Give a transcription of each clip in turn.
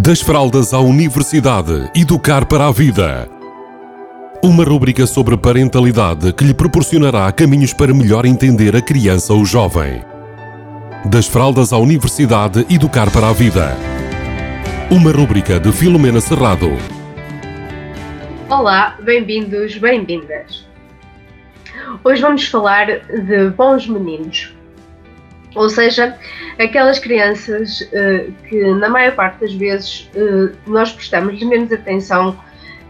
Das fraldas à universidade, educar para a vida. Uma rúbrica sobre parentalidade que lhe proporcionará caminhos para melhor entender a criança ou jovem. Das fraldas à universidade, educar para a vida. Uma rúbrica de Filomena Serrado. Olá, bem-vindos, bem-vindas. Hoje vamos falar de bons meninos. Ou seja, aquelas crianças uh, que, na maior parte das vezes, uh, nós prestamos menos atenção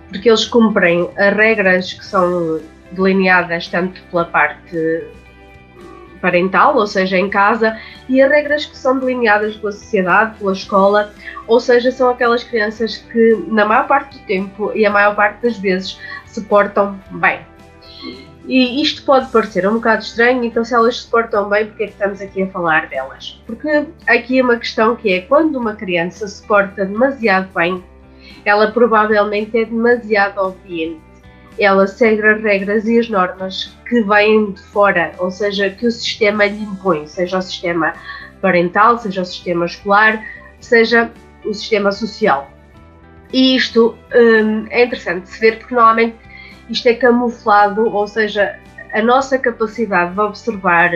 porque eles cumprem as regras que são delineadas tanto pela parte parental, ou seja, em casa, e as regras que são delineadas pela sociedade, pela escola, ou seja, são aquelas crianças que, na maior parte do tempo e a maior parte das vezes, se portam bem. E isto pode parecer um bocado estranho, então se elas se portam bem, porque é que estamos aqui a falar delas? Porque aqui é uma questão que é quando uma criança se porta demasiado bem, ela provavelmente é demasiado obediente. Ela segue as regras e as normas que vêm de fora, ou seja, que o sistema lhe impõe, seja o sistema parental, seja o sistema escolar, seja o sistema social. E isto hum, é interessante de se ver porque normalmente isto é camuflado, ou seja, a nossa capacidade de observar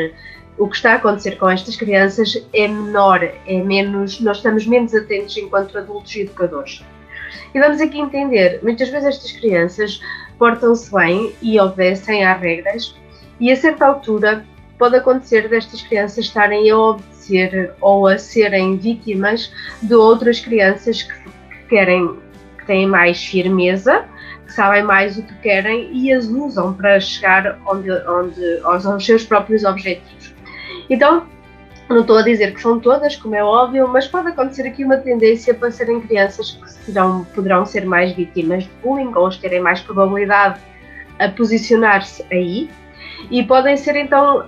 o que está a acontecer com estas crianças é menor, é menos, nós estamos menos atentos enquanto adultos e educadores. E vamos aqui entender, muitas vezes estas crianças portam-se bem e obedecem às regras, e a certa altura pode acontecer destas crianças estarem a obedecer ou a serem vítimas de outras crianças que querem, que têm mais firmeza sabem mais o que querem e as usam para chegar onde, onde, aos, aos seus próprios objetivos. Então, não estou a dizer que são todas, como é óbvio, mas pode acontecer aqui uma tendência para serem crianças que serão, poderão ser mais vítimas de bullying ou terem mais probabilidade a posicionar-se aí. E podem ser então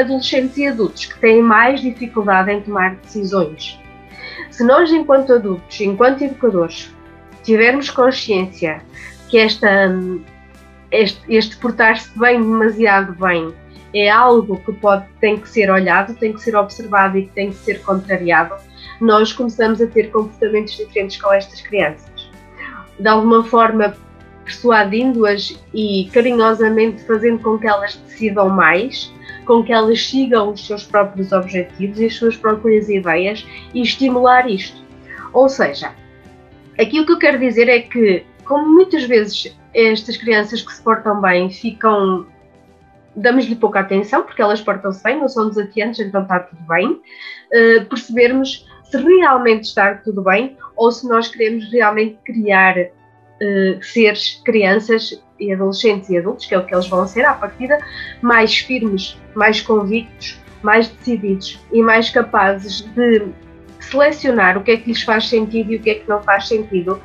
adolescentes e adultos que têm mais dificuldade em tomar decisões. Se nós, enquanto adultos, enquanto educadores, tivermos consciência que esta, este, este portar-se bem, demasiado bem, é algo que pode, tem que ser olhado, tem que ser observado e que tem que ser contrariado, nós começamos a ter comportamentos diferentes com estas crianças. De alguma forma, persuadindo-as e carinhosamente fazendo com que elas decidam mais, com que elas sigam os seus próprios objetivos e as suas próprias ideias e estimular isto. Ou seja, aqui o que eu quero dizer é que como muitas vezes estas crianças que se portam bem ficam. damos-lhe pouca atenção, porque elas portam-se bem, não são desafiantes, então está tudo bem. Uh, percebermos se realmente está tudo bem ou se nós queremos realmente criar uh, seres, crianças e adolescentes e adultos, que é o que eles vão ser à partida, mais firmes, mais convictos, mais decididos e mais capazes de selecionar o que é que lhes faz sentido e o que é que não faz sentido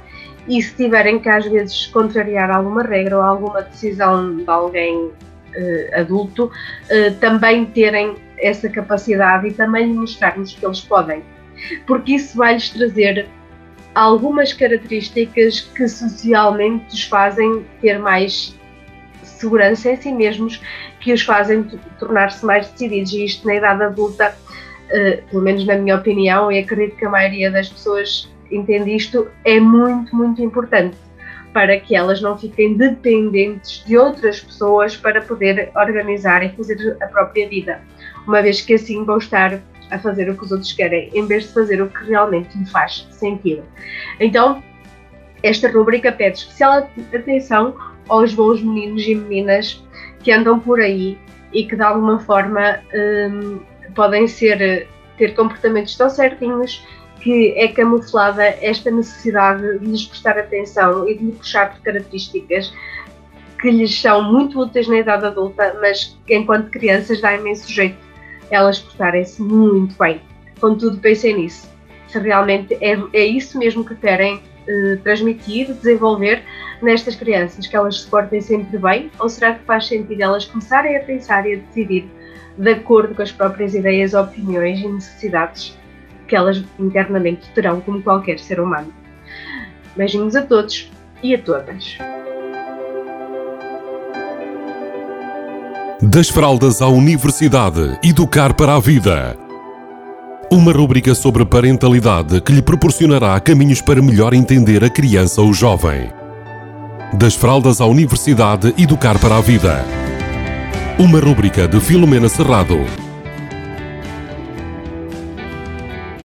e se tiverem que às vezes contrariar alguma regra ou alguma decisão de alguém uh, adulto, uh, também terem essa capacidade e também mostrarmos que eles podem. Porque isso vai-lhes trazer algumas características que socialmente os fazem ter mais segurança em si mesmos, que os fazem tornar-se mais decididos. E isto na idade adulta, uh, pelo menos na minha opinião, e acredito que a maioria das pessoas entende isto, é muito, muito importante para que elas não fiquem dependentes de outras pessoas para poder organizar e fazer a própria vida, uma vez que assim vão estar a fazer o que os outros querem, em vez de fazer o que realmente lhe faz sentido. Então, esta rubrica pede especial atenção aos bons meninos e meninas que andam por aí e que de alguma forma hum, podem ser ter comportamentos tão certinhos que é camuflada esta necessidade de lhes prestar atenção e de lhe puxar por características que lhes são muito úteis na idade adulta, mas que enquanto crianças dá imenso jeito elas portarem-se muito bem. Contudo, pensem nisso. Se realmente é, é isso mesmo que querem eh, transmitir, desenvolver nestas crianças, que elas se portem sempre bem, ou será que faz sentido elas começarem a pensar e a decidir de acordo com as próprias ideias, opiniões e necessidades que elas internamente terão como qualquer ser humano. Beijinhos a todos e a todas. Das fraldas à universidade, educar para a vida. Uma rúbrica sobre parentalidade que lhe proporcionará caminhos para melhor entender a criança ou jovem. Das fraldas à universidade, educar para a vida. Uma rúbrica de Filomena Serrado